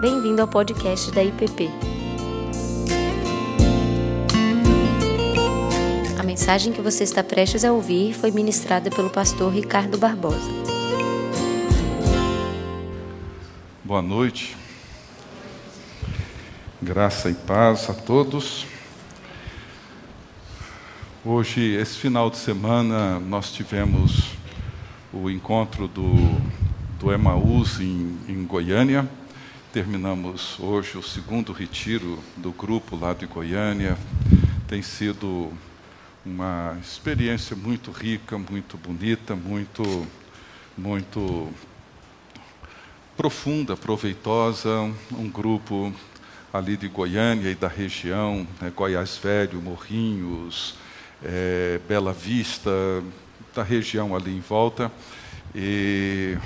Bem-vindo ao podcast da IPP. A mensagem que você está prestes a ouvir foi ministrada pelo pastor Ricardo Barbosa. Boa noite. Graça e paz a todos. Hoje, esse final de semana, nós tivemos o encontro do, do Emaús em, em Goiânia. Terminamos hoje o segundo retiro do grupo lá de Goiânia. Tem sido uma experiência muito rica, muito bonita, muito, muito profunda, proveitosa. Um grupo ali de Goiânia e da região, né, Goiás Velho, Morrinhos, é, Bela Vista, da região ali em volta. E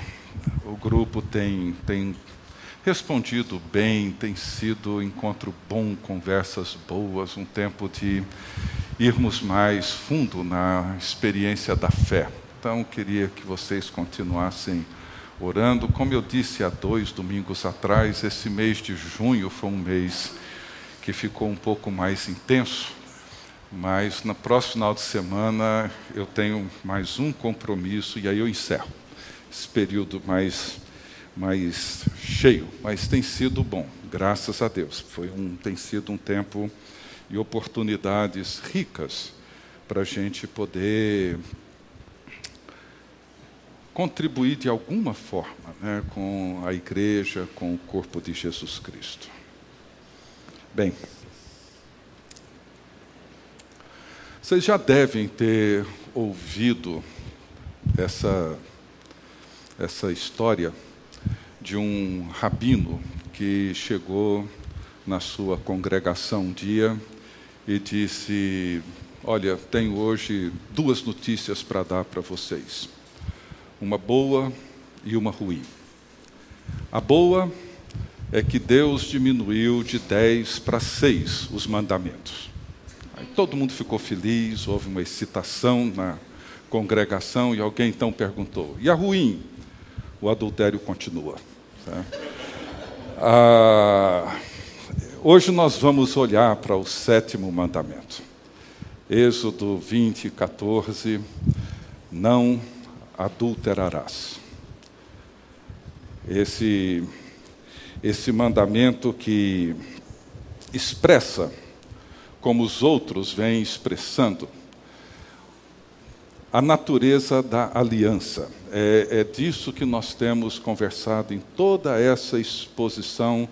o grupo tem, tem respondido bem, tem sido encontro bom, conversas boas, um tempo de irmos mais fundo na experiência da fé. Então, queria que vocês continuassem orando. Como eu disse há dois domingos atrás, esse mês de junho foi um mês que ficou um pouco mais intenso mas no próximo final de semana eu tenho mais um compromisso e aí eu encerro esse período mais, mais cheio. Mas tem sido bom, graças a Deus. Foi um, tem sido um tempo e oportunidades ricas para a gente poder contribuir de alguma forma né, com a igreja, com o corpo de Jesus Cristo. Bem. Vocês já devem ter ouvido essa, essa história de um rabino que chegou na sua congregação um dia e disse: Olha, tenho hoje duas notícias para dar para vocês, uma boa e uma ruim. A boa é que Deus diminuiu de dez para seis os mandamentos. Aí todo mundo ficou feliz, houve uma excitação na congregação e alguém então perguntou: e a ruim? O adultério continua. Ah, hoje nós vamos olhar para o sétimo mandamento. Êxodo 20, 14. Não adulterarás. Esse, esse mandamento que expressa como os outros vêm expressando, a natureza da aliança. É, é, disso que nós temos conversado em toda essa exposição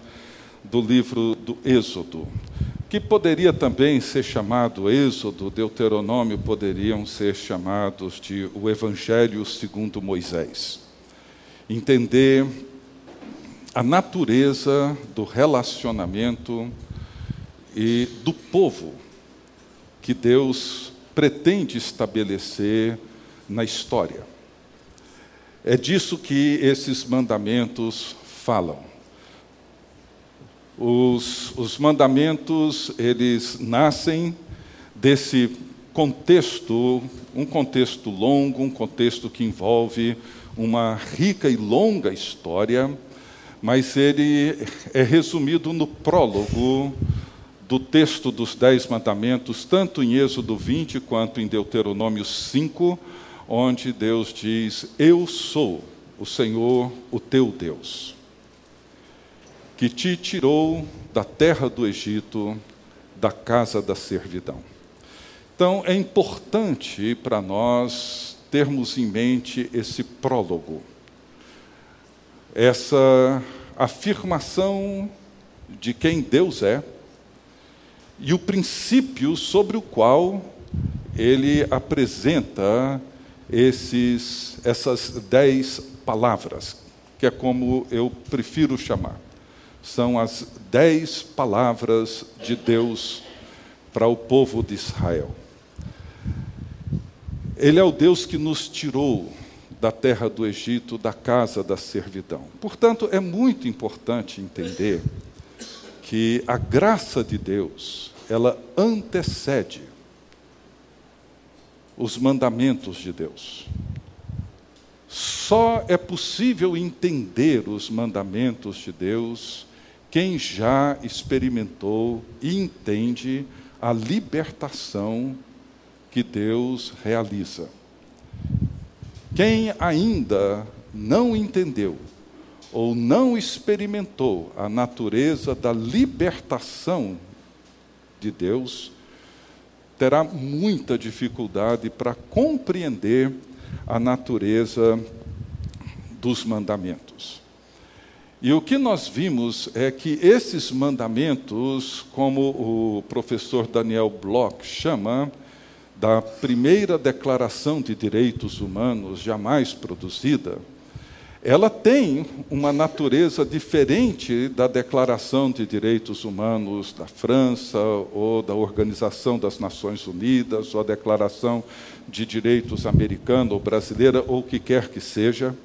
do livro do Êxodo, que poderia também ser chamado Êxodo, Deuteronômio poderiam ser chamados de o Evangelho segundo Moisés. Entender a natureza do relacionamento e do povo que Deus pretende estabelecer na história. É disso que esses mandamentos falam. Os, os mandamentos, eles nascem desse contexto, um contexto longo, um contexto que envolve uma rica e longa história, mas ele é resumido no prólogo do texto dos Dez Mandamentos, tanto em Êxodo 20 quanto em Deuteronômio 5, onde Deus diz: Eu sou o Senhor, o teu Deus, que te tirou da terra do Egito, da casa da servidão. Então, é importante para nós termos em mente esse prólogo, essa afirmação de quem Deus é e o princípio sobre o qual ele apresenta esses, essas dez palavras, que é como eu prefiro chamar. São as dez palavras de Deus para o povo de Israel. Ele é o Deus que nos tirou da terra do Egito, da casa da servidão. Portanto, é muito importante entender que a graça de Deus, ela antecede os mandamentos de Deus. Só é possível entender os mandamentos de Deus quem já experimentou e entende a libertação que Deus realiza. Quem ainda não entendeu ou não experimentou a natureza da libertação de Deus, terá muita dificuldade para compreender a natureza dos mandamentos. E o que nós vimos é que esses mandamentos, como o professor Daniel Bloch chama, da primeira declaração de direitos humanos jamais produzida, ela tem uma natureza diferente da Declaração de Direitos Humanos da França, ou da Organização das Nações Unidas, ou a Declaração de Direitos Americana ou brasileira, ou o que quer que seja.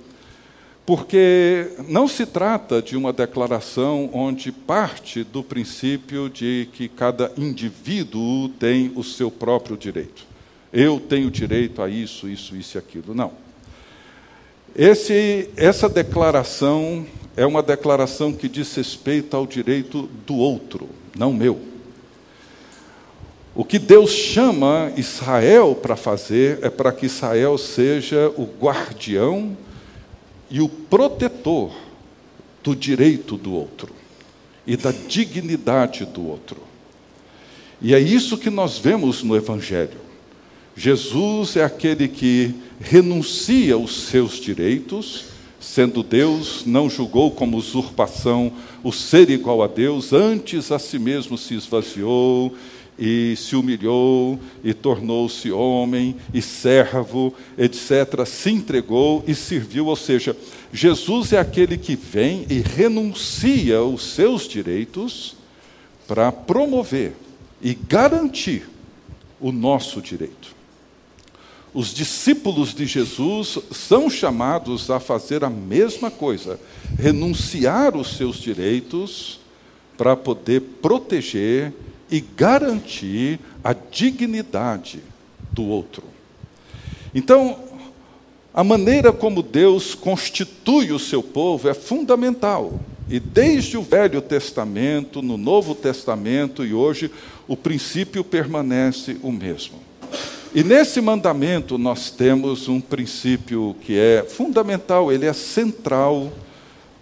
Porque não se trata de uma declaração onde parte do princípio de que cada indivíduo tem o seu próprio direito. Eu tenho direito a isso, isso, isso e aquilo. Não. Esse, essa declaração é uma declaração que diz respeito ao direito do outro, não meu. O que Deus chama Israel para fazer é para que Israel seja o guardião e o protetor do direito do outro e da dignidade do outro. E é isso que nós vemos no Evangelho. Jesus é aquele que renuncia os seus direitos, sendo Deus, não julgou como usurpação o ser igual a Deus, antes a si mesmo se esvaziou e se humilhou e tornou-se homem e servo, etc. Se entregou e serviu. Ou seja, Jesus é aquele que vem e renuncia os seus direitos para promover e garantir o nosso direito. Os discípulos de Jesus são chamados a fazer a mesma coisa, renunciar os seus direitos para poder proteger e garantir a dignidade do outro. Então, a maneira como Deus constitui o seu povo é fundamental. E desde o Velho Testamento, no Novo Testamento e hoje, o princípio permanece o mesmo. E nesse mandamento nós temos um princípio que é fundamental, ele é central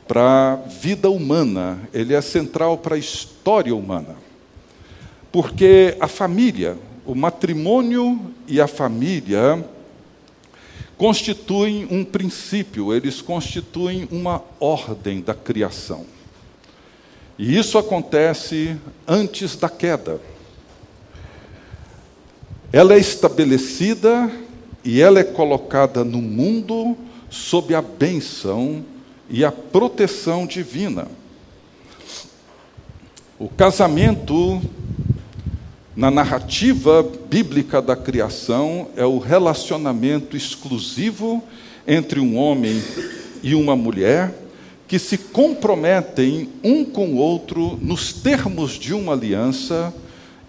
para a vida humana, ele é central para a história humana. Porque a família, o matrimônio e a família constituem um princípio, eles constituem uma ordem da criação. E isso acontece antes da queda. Ela é estabelecida e ela é colocada no mundo sob a bênção e a proteção divina. O casamento na narrativa bíblica da criação, é o relacionamento exclusivo entre um homem e uma mulher que se comprometem um com o outro nos termos de uma aliança,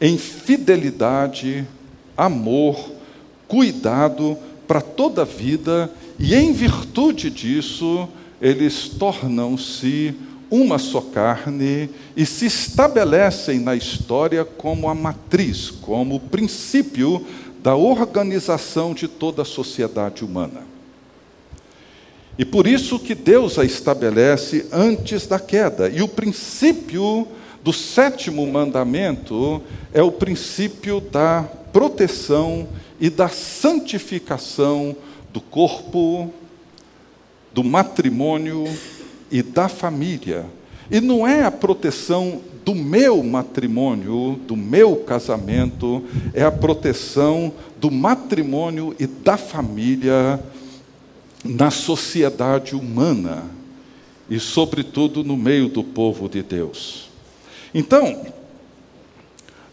em fidelidade, amor, cuidado para toda a vida, e em virtude disso, eles tornam-se uma só carne e se estabelecem na história como a matriz, como o princípio da organização de toda a sociedade humana. E por isso que Deus a estabelece antes da queda. E o princípio do sétimo mandamento é o princípio da proteção e da santificação do corpo, do matrimônio e da família. E não é a proteção do meu matrimônio, do meu casamento, é a proteção do matrimônio e da família na sociedade humana e, sobretudo, no meio do povo de Deus. Então,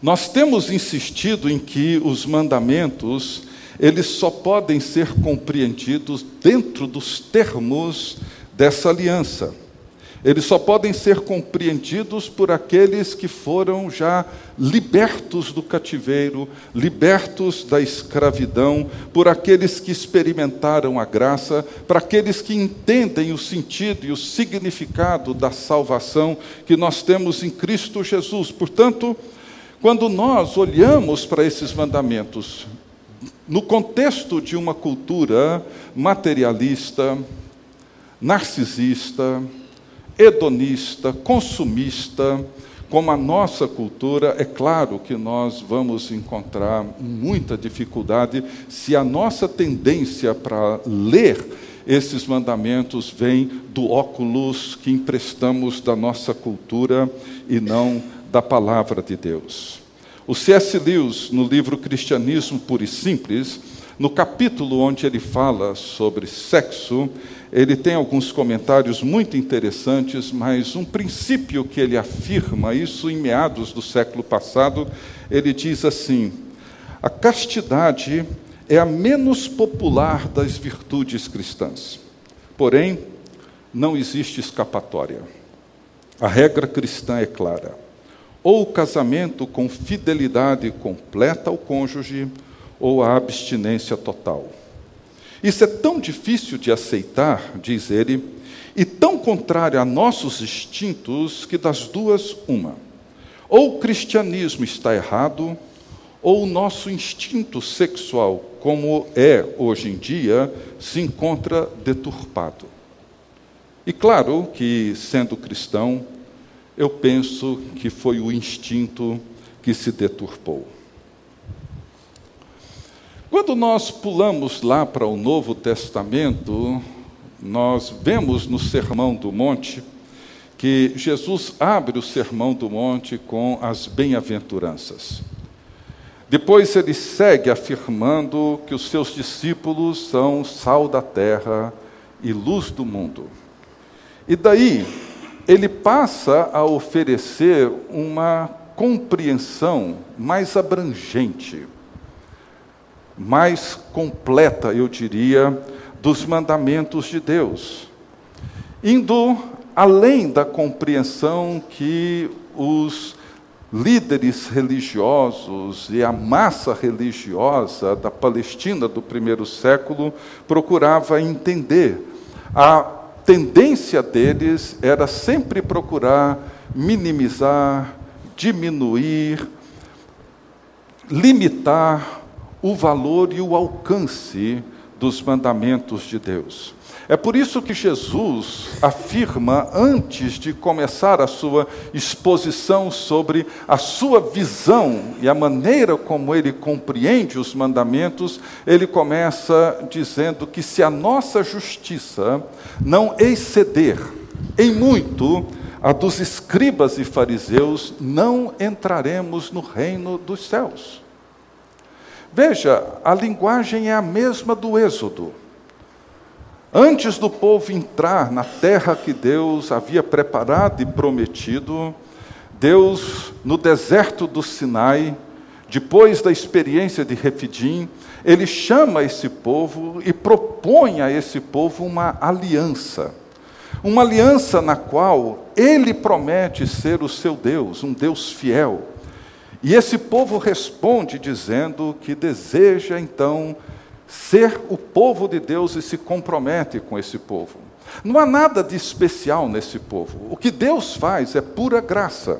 nós temos insistido em que os mandamentos, eles só podem ser compreendidos dentro dos termos dessa aliança. Eles só podem ser compreendidos por aqueles que foram já libertos do cativeiro, libertos da escravidão, por aqueles que experimentaram a graça, para aqueles que entendem o sentido e o significado da salvação que nós temos em Cristo Jesus. Portanto, quando nós olhamos para esses mandamentos, no contexto de uma cultura materialista, narcisista, hedonista, consumista, como a nossa cultura, é claro que nós vamos encontrar muita dificuldade se a nossa tendência para ler esses mandamentos vem do óculos que emprestamos da nossa cultura e não da palavra de Deus. O C.S. Lewis, no livro Cristianismo Puro e Simples, no capítulo onde ele fala sobre sexo, ele tem alguns comentários muito interessantes, mas um princípio que ele afirma, isso em meados do século passado, ele diz assim: a castidade é a menos popular das virtudes cristãs. Porém, não existe escapatória. A regra cristã é clara: ou o casamento com fidelidade completa ao cônjuge, ou a abstinência total. Isso é tão difícil de aceitar, diz ele, e tão contrário a nossos instintos, que das duas, uma. Ou o cristianismo está errado, ou o nosso instinto sexual, como é hoje em dia, se encontra deturpado. E claro que, sendo cristão, eu penso que foi o instinto que se deturpou. Quando nós pulamos lá para o Novo Testamento, nós vemos no Sermão do Monte que Jesus abre o Sermão do Monte com as bem-aventuranças. Depois ele segue afirmando que os seus discípulos são sal da terra e luz do mundo. E daí ele passa a oferecer uma compreensão mais abrangente mais completa, eu diria, dos mandamentos de Deus, indo além da compreensão que os líderes religiosos e a massa religiosa da Palestina do primeiro século procurava entender. A tendência deles era sempre procurar minimizar, diminuir, limitar o valor e o alcance dos mandamentos de Deus. É por isso que Jesus afirma, antes de começar a sua exposição sobre a sua visão e a maneira como ele compreende os mandamentos, ele começa dizendo que se a nossa justiça não exceder em muito a dos escribas e fariseus, não entraremos no reino dos céus. Veja, a linguagem é a mesma do Êxodo. Antes do povo entrar na terra que Deus havia preparado e prometido, Deus, no deserto do Sinai, depois da experiência de Refidim, ele chama esse povo e propõe a esse povo uma aliança. Uma aliança na qual ele promete ser o seu Deus, um Deus fiel e esse povo responde dizendo que deseja então ser o povo de Deus e se compromete com esse povo. Não há nada de especial nesse povo. O que Deus faz é pura graça.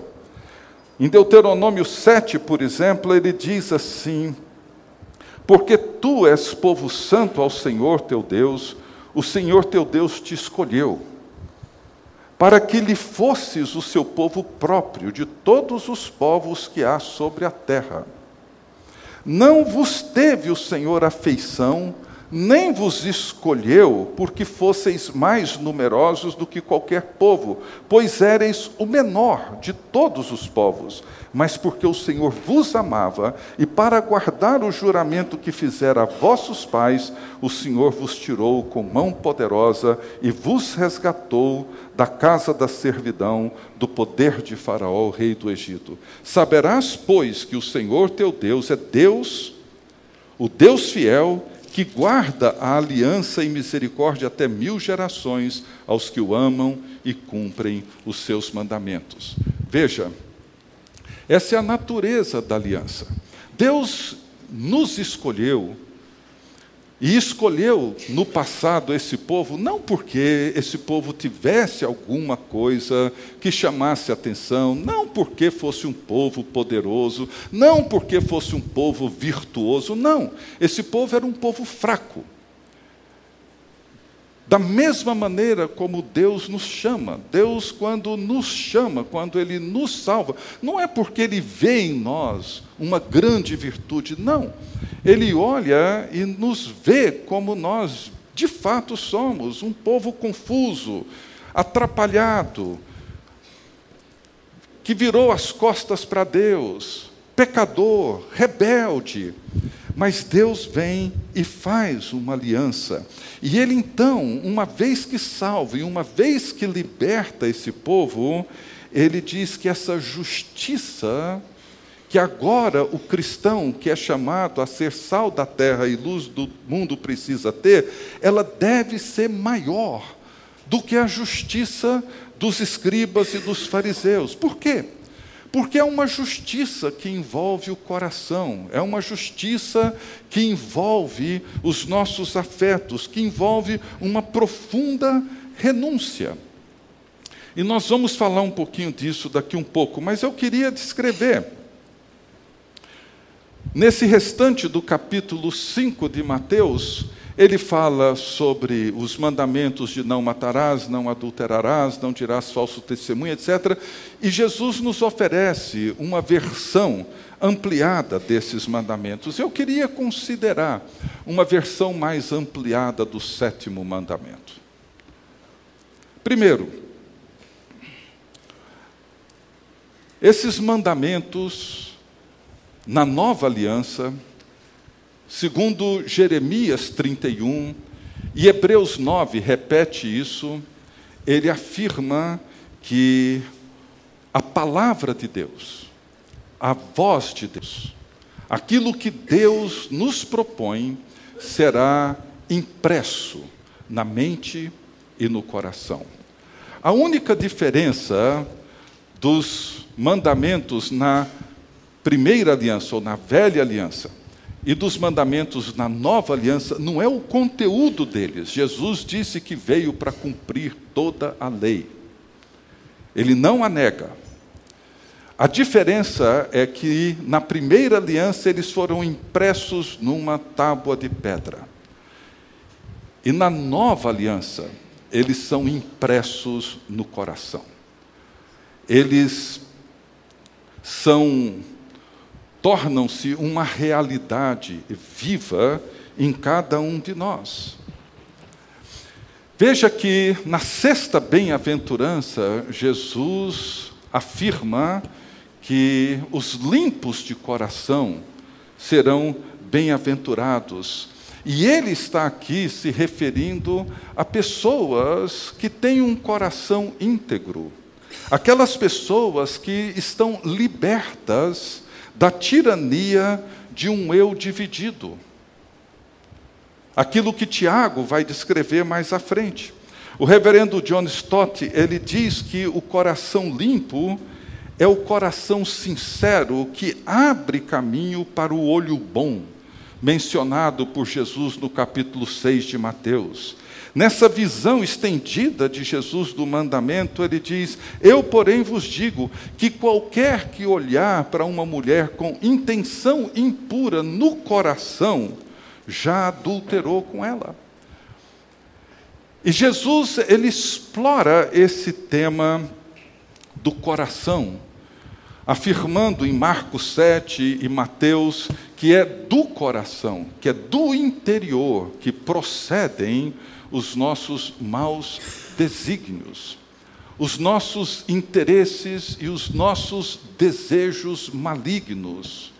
Em Deuteronômio 7, por exemplo, ele diz assim: Porque tu és povo santo ao Senhor teu Deus, o Senhor teu Deus te escolheu para que lhe fosses o seu povo próprio de todos os povos que há sobre a terra. Não vos teve o Senhor afeição, nem vos escolheu porque fosseis mais numerosos do que qualquer povo, pois éreis o menor de todos os povos, mas porque o Senhor vos amava, e para guardar o juramento que fizera a vossos pais, o Senhor vos tirou com mão poderosa e vos resgatou da casa da servidão, do poder de Faraó, rei do Egito. Saberás, pois, que o Senhor teu Deus é Deus, o Deus fiel, que guarda a aliança e misericórdia até mil gerações aos que o amam e cumprem os seus mandamentos. Veja, essa é a natureza da aliança. Deus nos escolheu e escolheu no passado esse povo, não porque esse povo tivesse alguma coisa que chamasse atenção, não porque fosse um povo poderoso, não porque fosse um povo virtuoso, não. Esse povo era um povo fraco. Da mesma maneira como Deus nos chama, Deus, quando nos chama, quando Ele nos salva, não é porque Ele vê em nós uma grande virtude, não. Ele olha e nos vê como nós de fato somos, um povo confuso, atrapalhado, que virou as costas para Deus, pecador, rebelde. Mas Deus vem e faz uma aliança. E Ele então, uma vez que salva e uma vez que liberta esse povo, Ele diz que essa justiça que agora o cristão que é chamado a ser sal da terra e luz do mundo precisa ter, ela deve ser maior do que a justiça dos escribas e dos fariseus. Por quê? Porque é uma justiça que envolve o coração, é uma justiça que envolve os nossos afetos, que envolve uma profunda renúncia. E nós vamos falar um pouquinho disso daqui um pouco, mas eu queria descrever. Nesse restante do capítulo 5 de Mateus, ele fala sobre os mandamentos de não matarás, não adulterarás, não dirás falso testemunho, etc. E Jesus nos oferece uma versão ampliada desses mandamentos. Eu queria considerar uma versão mais ampliada do sétimo mandamento. Primeiro, esses mandamentos na nova aliança Segundo Jeremias 31, e Hebreus 9 repete isso, ele afirma que a palavra de Deus, a voz de Deus, aquilo que Deus nos propõe, será impresso na mente e no coração. A única diferença dos mandamentos na primeira aliança ou na velha aliança e dos mandamentos na nova aliança não é o conteúdo deles. Jesus disse que veio para cumprir toda a lei. Ele não a nega. A diferença é que na primeira aliança eles foram impressos numa tábua de pedra. E na nova aliança, eles são impressos no coração. Eles são tornam-se uma realidade viva em cada um de nós. Veja que na sexta bem-aventurança, Jesus afirma que os limpos de coração serão bem-aventurados. E ele está aqui se referindo a pessoas que têm um coração íntegro, aquelas pessoas que estão libertas da tirania de um eu dividido. Aquilo que Tiago vai descrever mais à frente. O reverendo John Stott, ele diz que o coração limpo é o coração sincero que abre caminho para o olho bom, mencionado por Jesus no capítulo 6 de Mateus. Nessa visão estendida de Jesus do mandamento, ele diz: Eu, porém, vos digo que qualquer que olhar para uma mulher com intenção impura no coração, já adulterou com ela. E Jesus, ele explora esse tema do coração, afirmando em Marcos 7 e Mateus que é do coração, que é do interior que procedem os nossos maus desígnios, os nossos interesses e os nossos desejos malignos.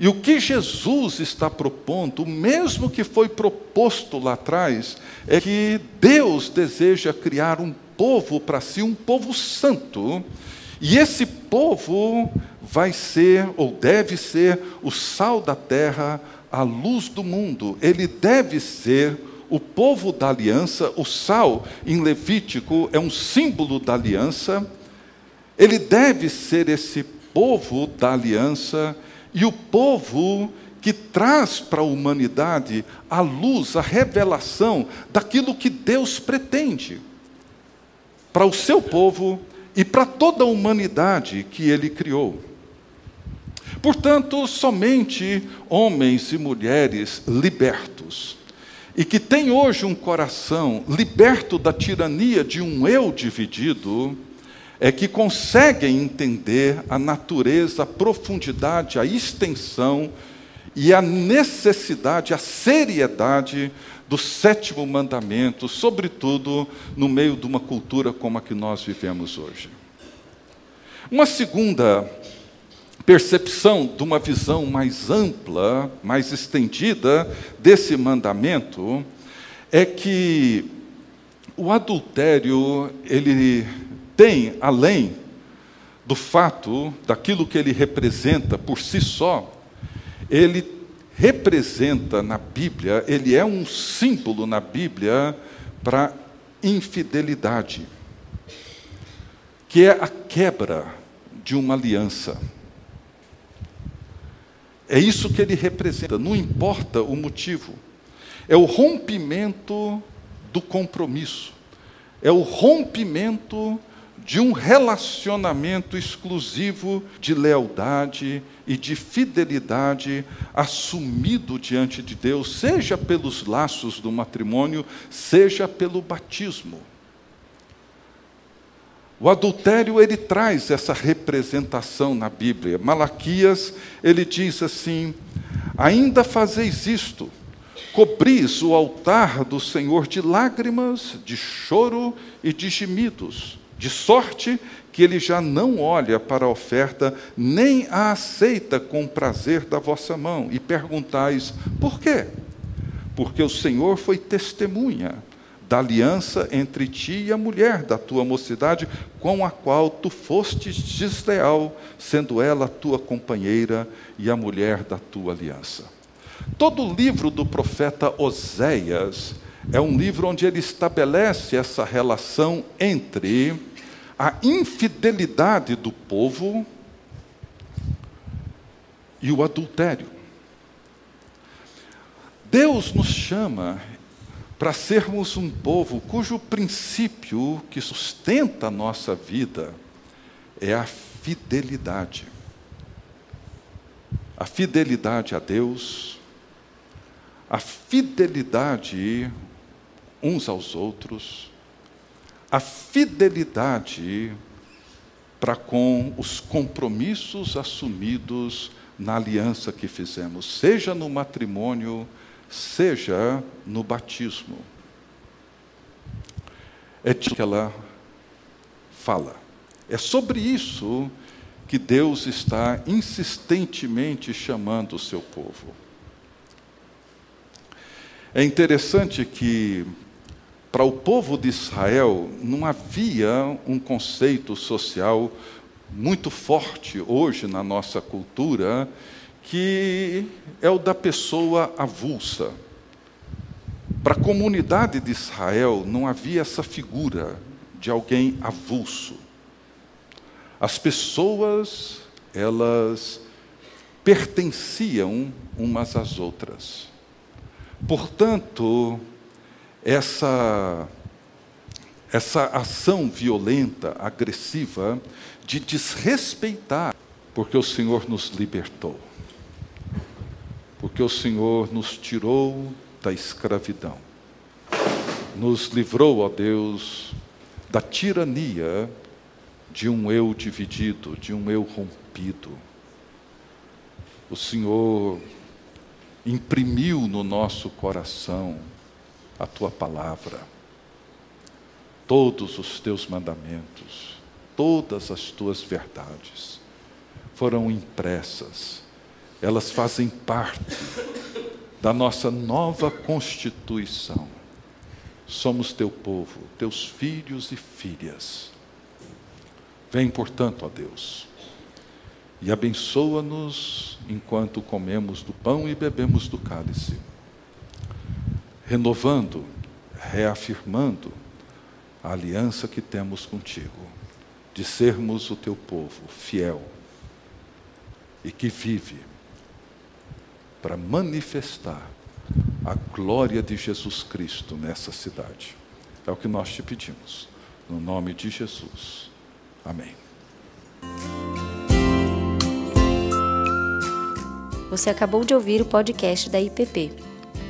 E o que Jesus está propondo, o mesmo que foi proposto lá atrás, é que Deus deseja criar um povo para si, um povo santo, e esse povo vai ser ou deve ser o sal da terra, a luz do mundo. Ele deve ser o povo da aliança. O sal em Levítico é um símbolo da aliança. Ele deve ser esse povo da aliança e o povo que traz para a humanidade a luz, a revelação daquilo que Deus pretende para o seu povo e para toda a humanidade que ele criou. Portanto, somente homens e mulheres libertos e que têm hoje um coração liberto da tirania de um eu dividido, é que conseguem entender a natureza, a profundidade, a extensão e a necessidade, a seriedade do sétimo mandamento, sobretudo no meio de uma cultura como a que nós vivemos hoje. Uma segunda percepção de uma visão mais ampla, mais estendida desse mandamento é que o adultério ele tem além do fato daquilo que ele representa por si só, ele representa na Bíblia, ele é um símbolo na Bíblia para infidelidade, que é a quebra de uma aliança. É isso que ele representa, não importa o motivo. É o rompimento do compromisso, é o rompimento de um relacionamento exclusivo de lealdade e de fidelidade assumido diante de Deus, seja pelos laços do matrimônio, seja pelo batismo. O adultério ele traz essa representação na Bíblia. Malaquias ele diz assim: Ainda fazeis isto, cobris o altar do Senhor de lágrimas, de choro e de gemidos de sorte que ele já não olha para a oferta, nem a aceita com prazer da vossa mão. E perguntais: por quê? Porque o Senhor foi testemunha da aliança entre ti e a mulher da tua mocidade, com a qual tu fostes desleal, sendo ela tua companheira e a mulher da tua aliança. Todo o livro do profeta Oséias é um livro onde ele estabelece essa relação entre a infidelidade do povo e o adultério. Deus nos chama para sermos um povo cujo princípio que sustenta a nossa vida é a fidelidade. A fidelidade a Deus, a fidelidade uns aos outros, a fidelidade para com os compromissos assumidos na aliança que fizemos, seja no matrimônio, seja no batismo. É disso que ela fala. É sobre isso que Deus está insistentemente chamando o seu povo. É interessante que para o povo de Israel não havia um conceito social muito forte hoje na nossa cultura, que é o da pessoa avulsa. Para a comunidade de Israel não havia essa figura de alguém avulso. As pessoas, elas pertenciam umas às outras. Portanto, essa, essa ação violenta, agressiva, de desrespeitar, porque o Senhor nos libertou, porque o Senhor nos tirou da escravidão, nos livrou, ó Deus, da tirania de um eu dividido, de um eu rompido. O Senhor imprimiu no nosso coração a tua palavra, todos os teus mandamentos, todas as tuas verdades foram impressas, elas fazem parte da nossa nova constituição. Somos teu povo, teus filhos e filhas. Vem, portanto, ó Deus, e abençoa-nos enquanto comemos do pão e bebemos do cálice, renovando, reafirmando a aliança que temos contigo, de sermos o teu povo fiel e que vive para manifestar a glória de Jesus Cristo nessa cidade. É o que nós te pedimos, no nome de Jesus. Amém. Você acabou de ouvir o podcast da IPP.